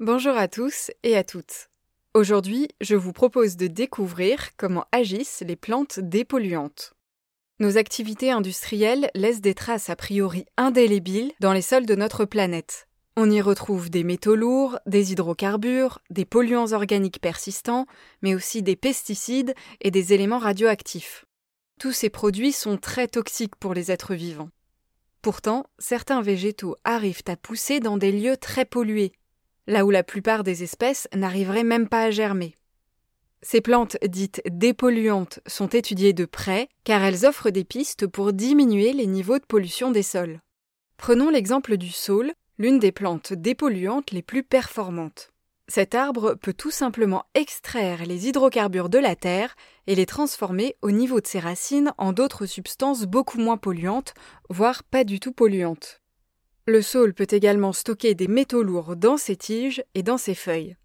Bonjour à tous et à toutes. Aujourd'hui, je vous propose de découvrir comment agissent les plantes dépolluantes. Nos activités industrielles laissent des traces a priori indélébiles dans les sols de notre planète. On y retrouve des métaux lourds, des hydrocarbures, des polluants organiques persistants, mais aussi des pesticides et des éléments radioactifs. Tous ces produits sont très toxiques pour les êtres vivants. Pourtant, certains végétaux arrivent à pousser dans des lieux très pollués, là où la plupart des espèces n'arriveraient même pas à germer. Ces plantes dites dépolluantes sont étudiées de près car elles offrent des pistes pour diminuer les niveaux de pollution des sols. Prenons l'exemple du saule, l'une des plantes dépolluantes les plus performantes. Cet arbre peut tout simplement extraire les hydrocarbures de la terre et les transformer au niveau de ses racines en d'autres substances beaucoup moins polluantes, voire pas du tout polluantes. Le saule peut également stocker des métaux lourds dans ses tiges et dans ses feuilles.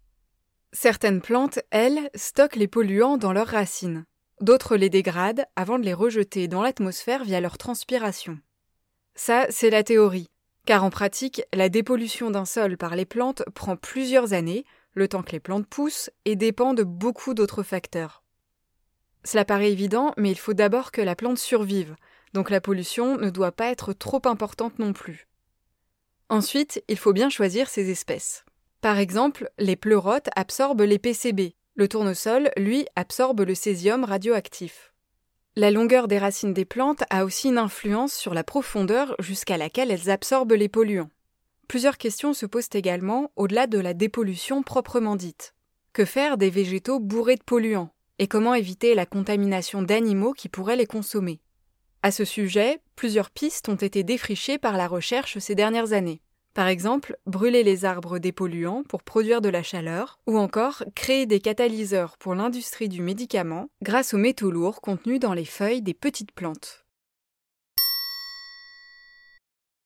Certaines plantes, elles, stockent les polluants dans leurs racines. D'autres les dégradent avant de les rejeter dans l'atmosphère via leur transpiration. Ça, c'est la théorie. Car en pratique, la dépollution d'un sol par les plantes prend plusieurs années, le temps que les plantes poussent, et dépend de beaucoup d'autres facteurs. Cela paraît évident, mais il faut d'abord que la plante survive, donc la pollution ne doit pas être trop importante non plus. Ensuite, il faut bien choisir ses espèces. Par exemple, les pleurotes absorbent les PCB, le tournesol, lui, absorbe le césium radioactif. La longueur des racines des plantes a aussi une influence sur la profondeur jusqu'à laquelle elles absorbent les polluants. Plusieurs questions se posent également au-delà de la dépollution proprement dite. Que faire des végétaux bourrés de polluants? Et comment éviter la contamination d'animaux qui pourraient les consommer? À ce sujet, plusieurs pistes ont été défrichées par la recherche ces dernières années. Par exemple, brûler les arbres dépolluants pour produire de la chaleur, ou encore créer des catalyseurs pour l'industrie du médicament grâce aux métaux lourds contenus dans les feuilles des petites plantes.